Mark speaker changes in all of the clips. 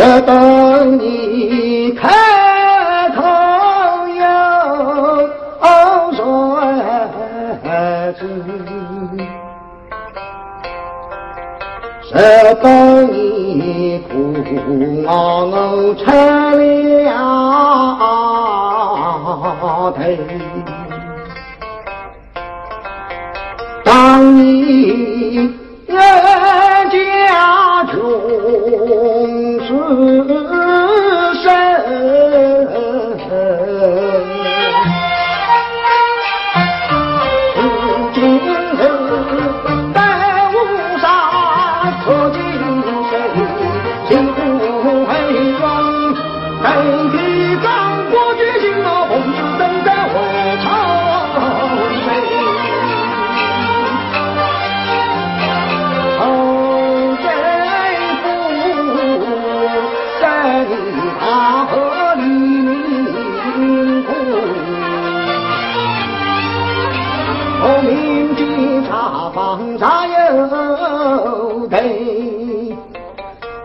Speaker 1: 只等你开口有说子，只等你苦熬我出了头。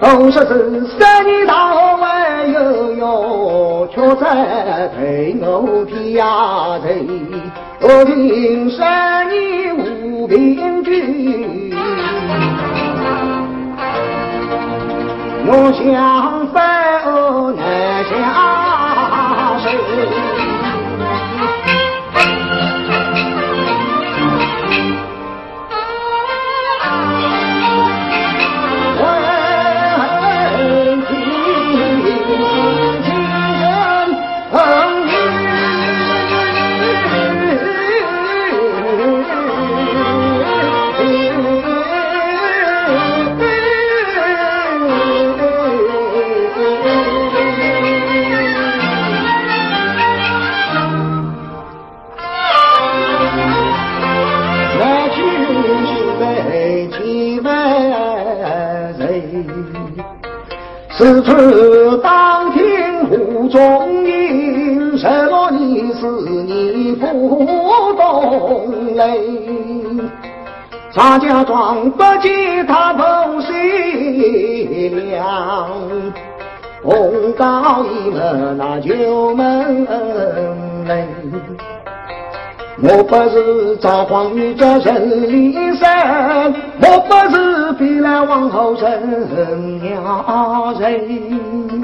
Speaker 1: 都说是三年大还有哟，却在陪我天涯人。我听三年无凭据，我想分难下手。不是赵匡胤这人里生，我不是飞来王后人娘人，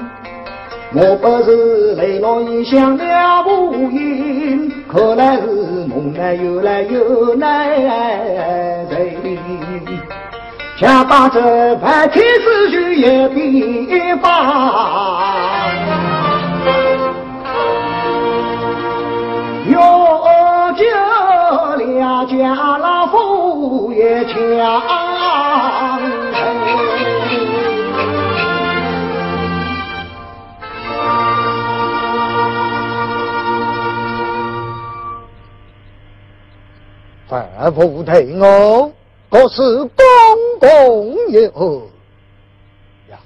Speaker 1: 我不是泪落异乡了无影，可来是梦来又来又来人，想把这盘天子去也别放。家老夫也强
Speaker 2: 范福退我，可是公公有呀？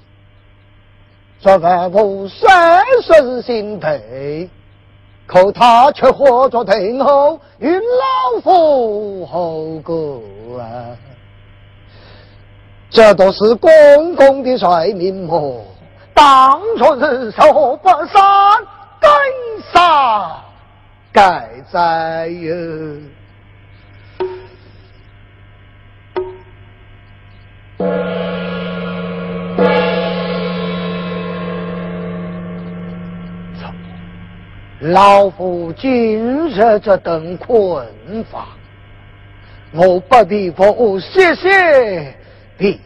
Speaker 2: 这范福三生心配。可他却活着退后，与老夫后过啊！这都是公公的帅命么？当初日寿不善，该杀该哉哟！老夫今日这等困乏，我不必不谢谢别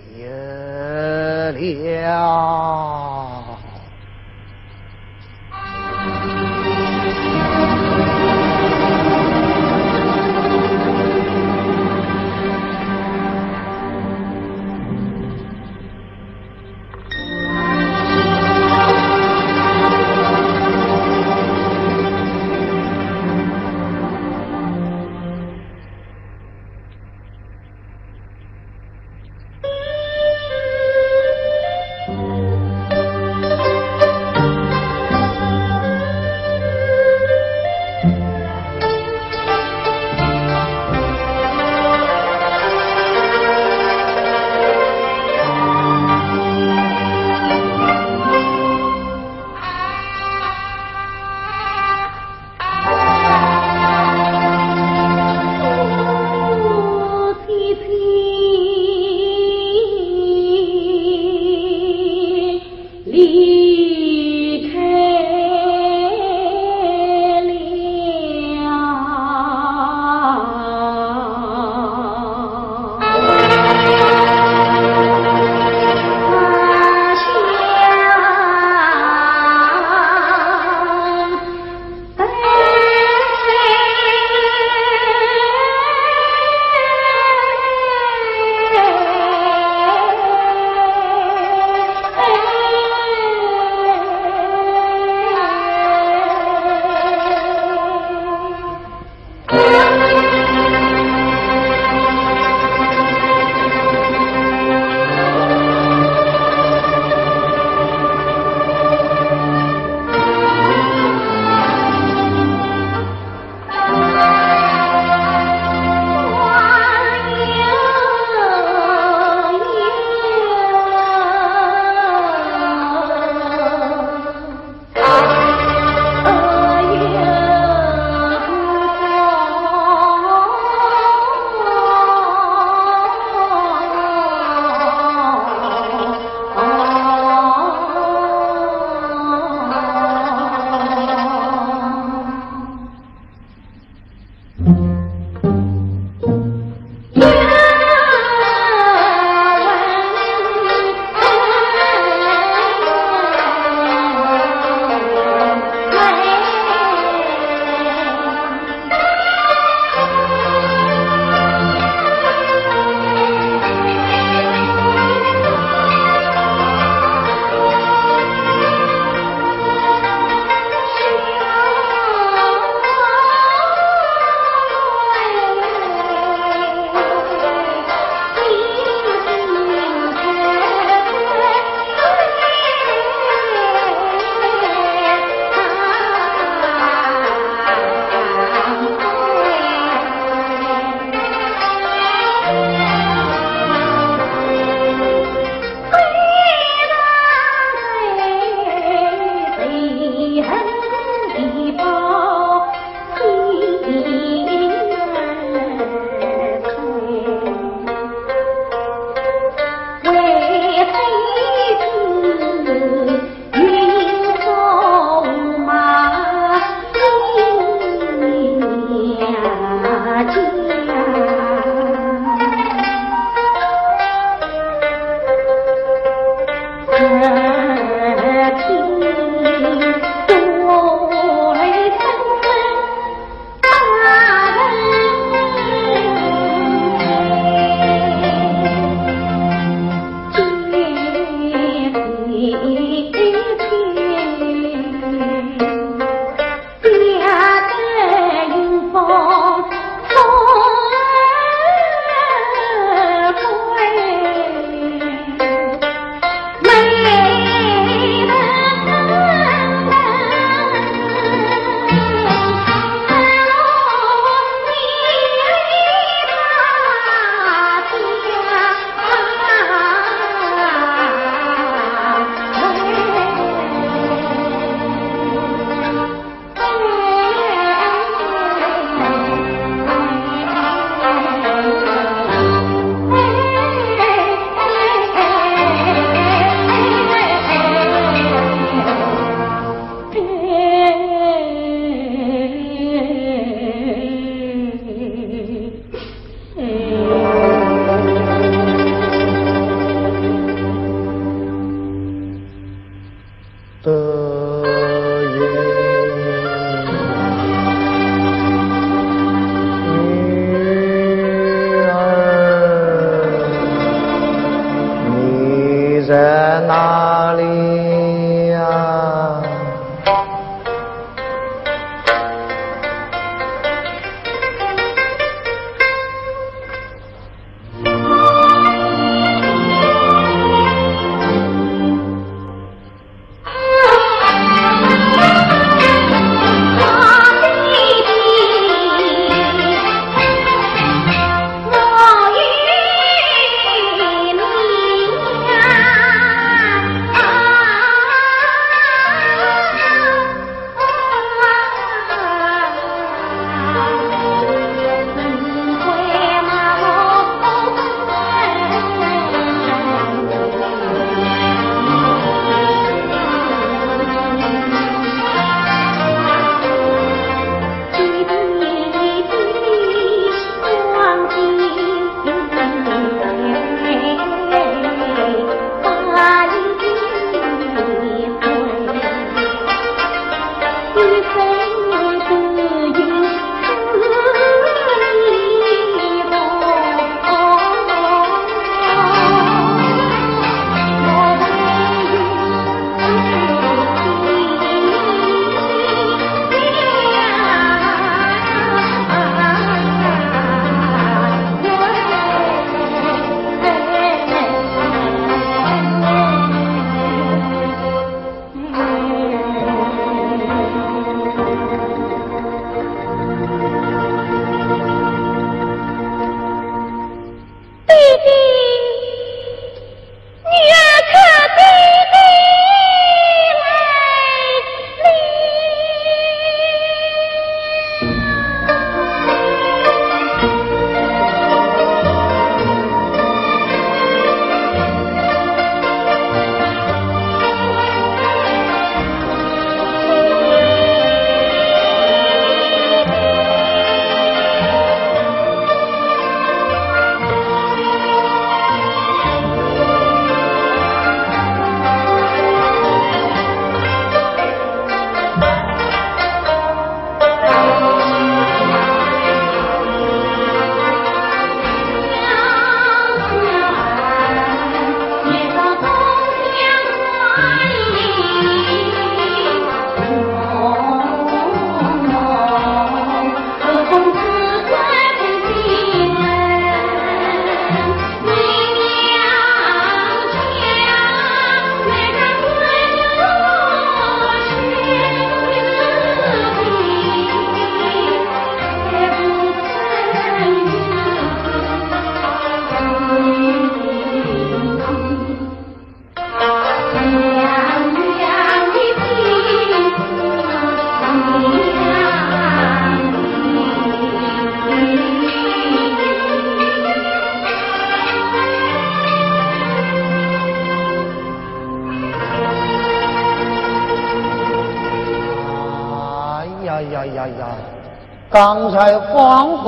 Speaker 2: 了。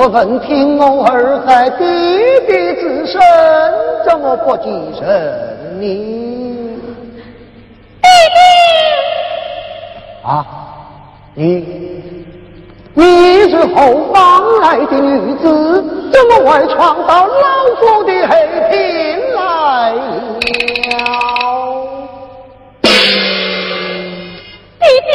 Speaker 1: 恍惚闻听我儿在弟弟之身，怎么不记神你？
Speaker 2: 弟弟
Speaker 1: 啊，你你是后方来的女子，怎么会闯到老夫的黑厅来了？
Speaker 2: 弟弟，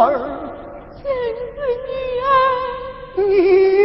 Speaker 2: 儿，真是女儿，
Speaker 1: 你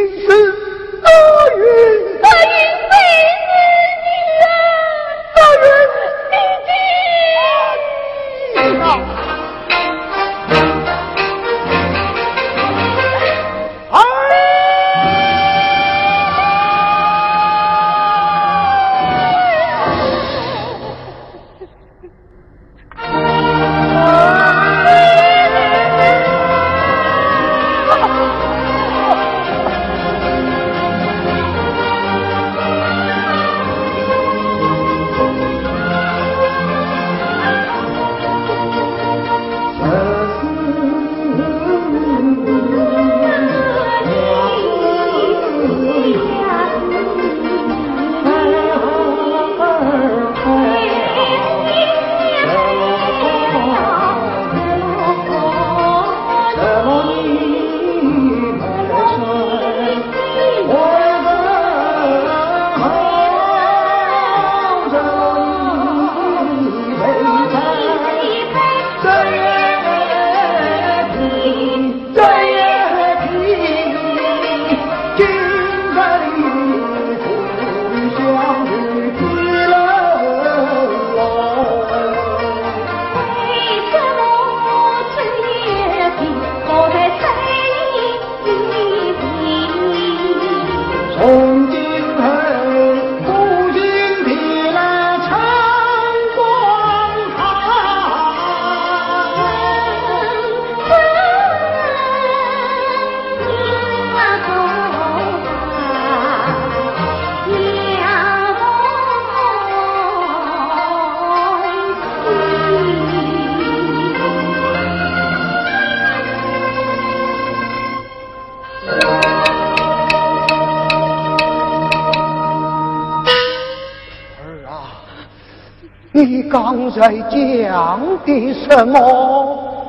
Speaker 1: 刚才讲的什么？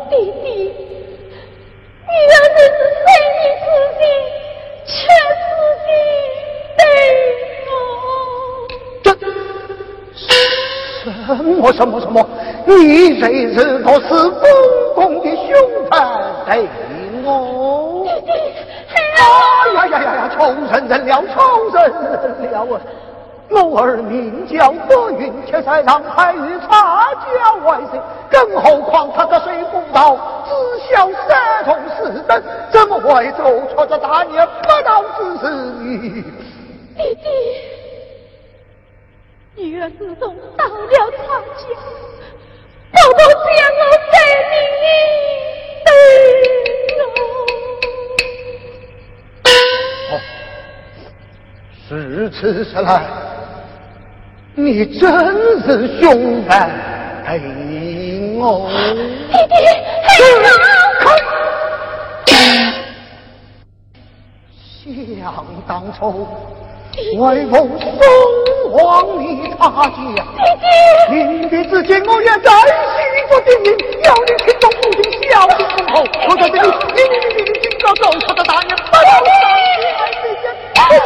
Speaker 2: 弟弟，女儿真是生你自己，却
Speaker 1: 是的，对我。这什么什么什么？你这是不是公公的凶残对我？
Speaker 2: 弟弟，
Speaker 1: 哎呀呀呀呀！仇人人了，仇人人了啊！我儿名叫德云，却才让海家外甥，更何况他个水不到，只晓三从四等，怎么会做出这大逆不道之事呢？
Speaker 2: 弟弟，女儿自从到了差家，宝宝将我在你
Speaker 1: 哦，是此时来。你真是凶残哎我！
Speaker 2: 弟弟，
Speaker 1: 想当初为父送往你他家，临别之前我也在心中叮咛，要你听从父亲，孝敬父后。我在这里，你你你你你今朝走他的大年，不要伤心爱
Speaker 2: 才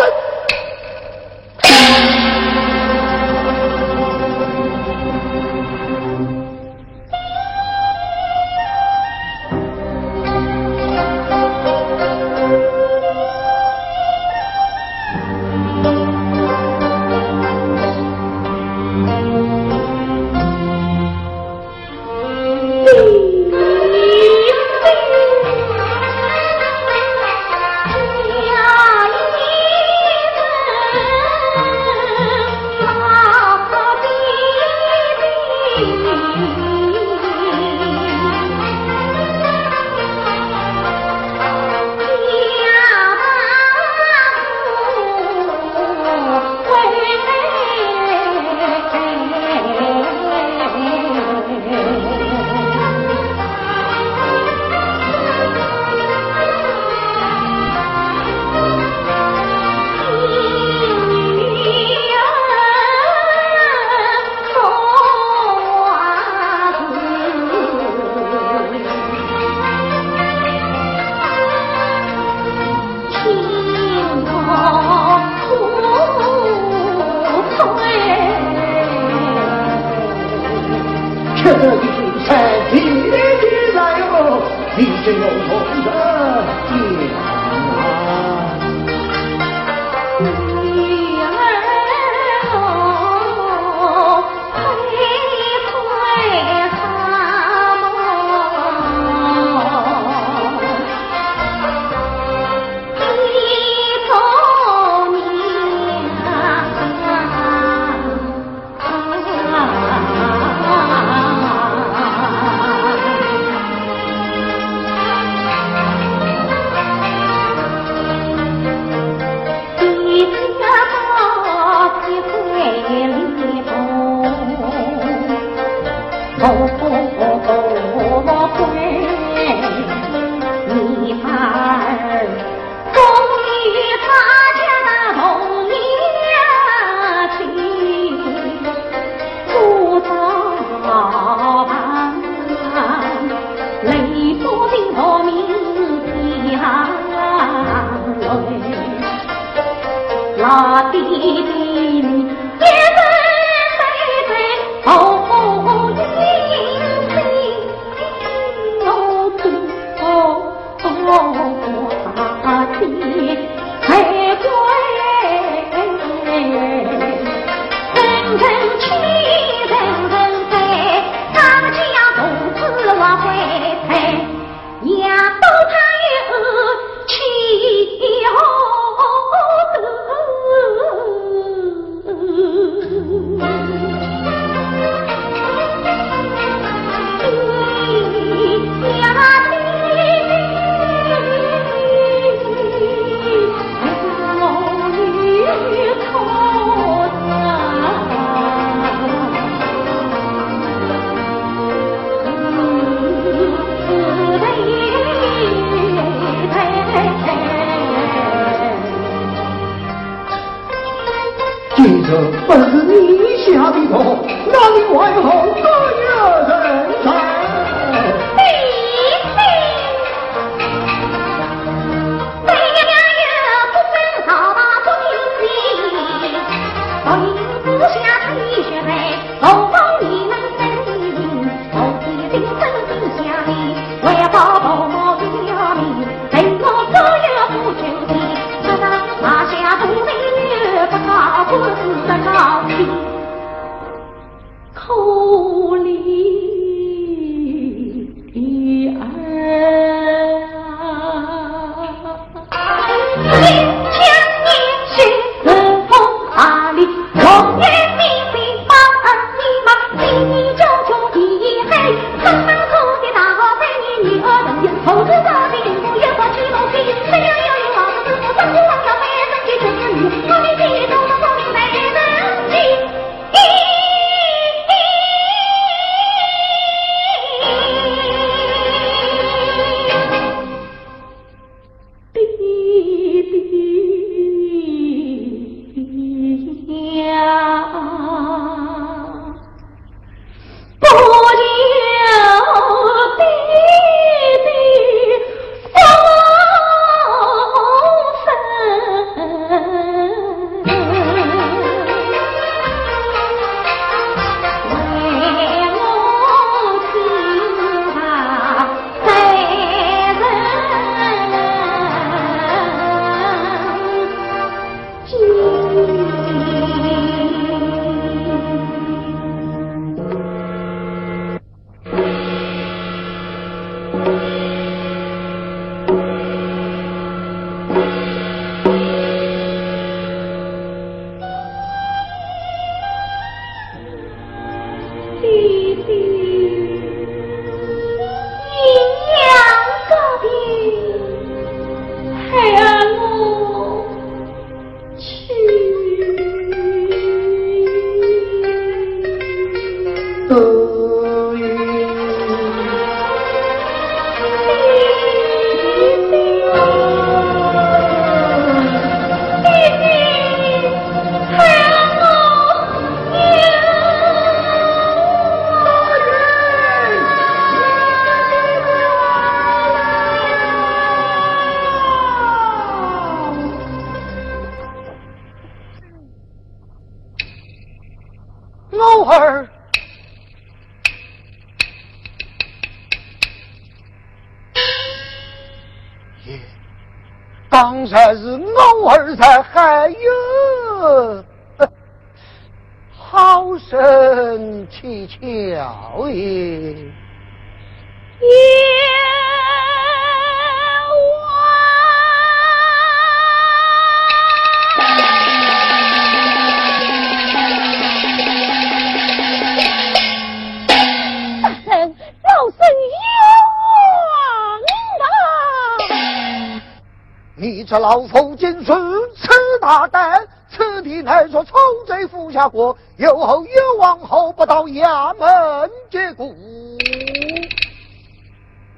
Speaker 2: 这老夫今次此大胆，此地乃说丑贼伏下过，有后有往后不到衙门结果。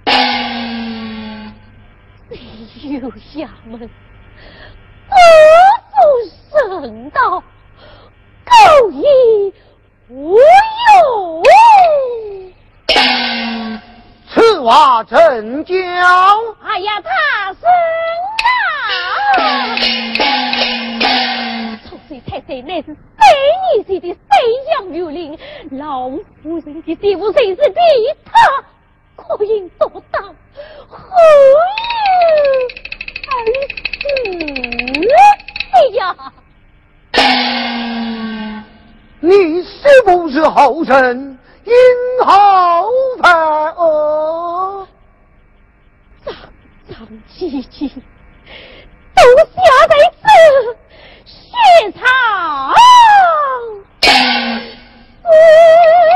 Speaker 3: 哎呦，衙门不负圣道，狗亦无
Speaker 2: 话怎讲？
Speaker 3: 哎呀，他是。
Speaker 2: 岁才岁乃是三年前的三阳六龄，老夫人的媳妇谁是比他可应做到？何以而死呀？
Speaker 1: 你是不是后生？因好犯恶？
Speaker 2: 脏脏唧唧，都下在此血场。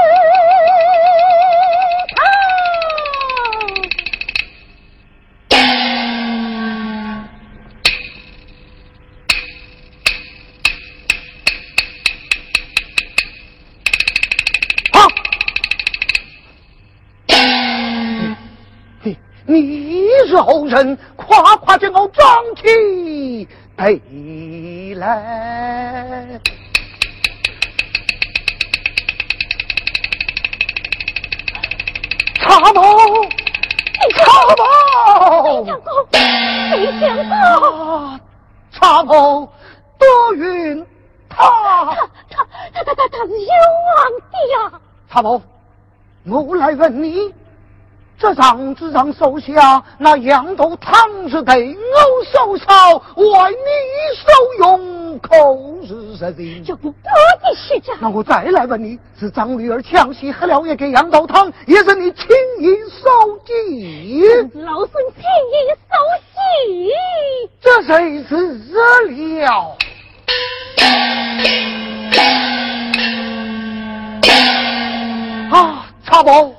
Speaker 1: 你是后生，夸夸将我装起背来。茶宝，茶宝，
Speaker 2: 没想到，没想到，
Speaker 1: 茶宝多云，他
Speaker 2: 他他他他他是冤枉的呀！
Speaker 1: 茶宝，我来问你。这张子上手下那羊头汤是对我手烧，为你受用，口是实情。
Speaker 2: 就不的虚假。
Speaker 1: 那我再来问你，是张女儿抢戏喝了也给羊头汤，也是你轻易受计？
Speaker 2: 老孙轻易受计，
Speaker 1: 这谁是惹了？啊，茶宝。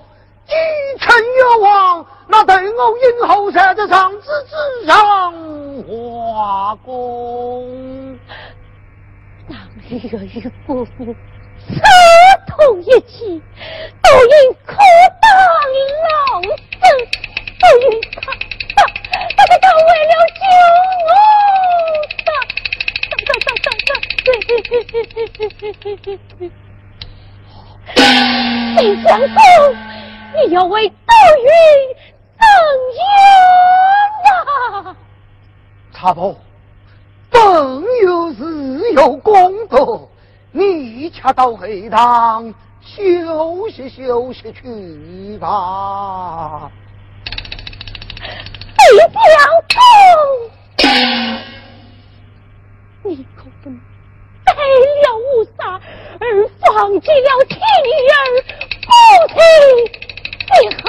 Speaker 1: 几臣有望，那对我以后在上子之上画功。
Speaker 2: 当女儿与伯父私通一气，都因可当老身，都因他他他他他为了救我，没想到。你要为杜云伸冤呐！
Speaker 1: 茶伯，本有日有功德，你恰到黑堂休息休息去吧。
Speaker 2: 李相公，你可不能改了无杀，而放弃了妻儿夫妻。thank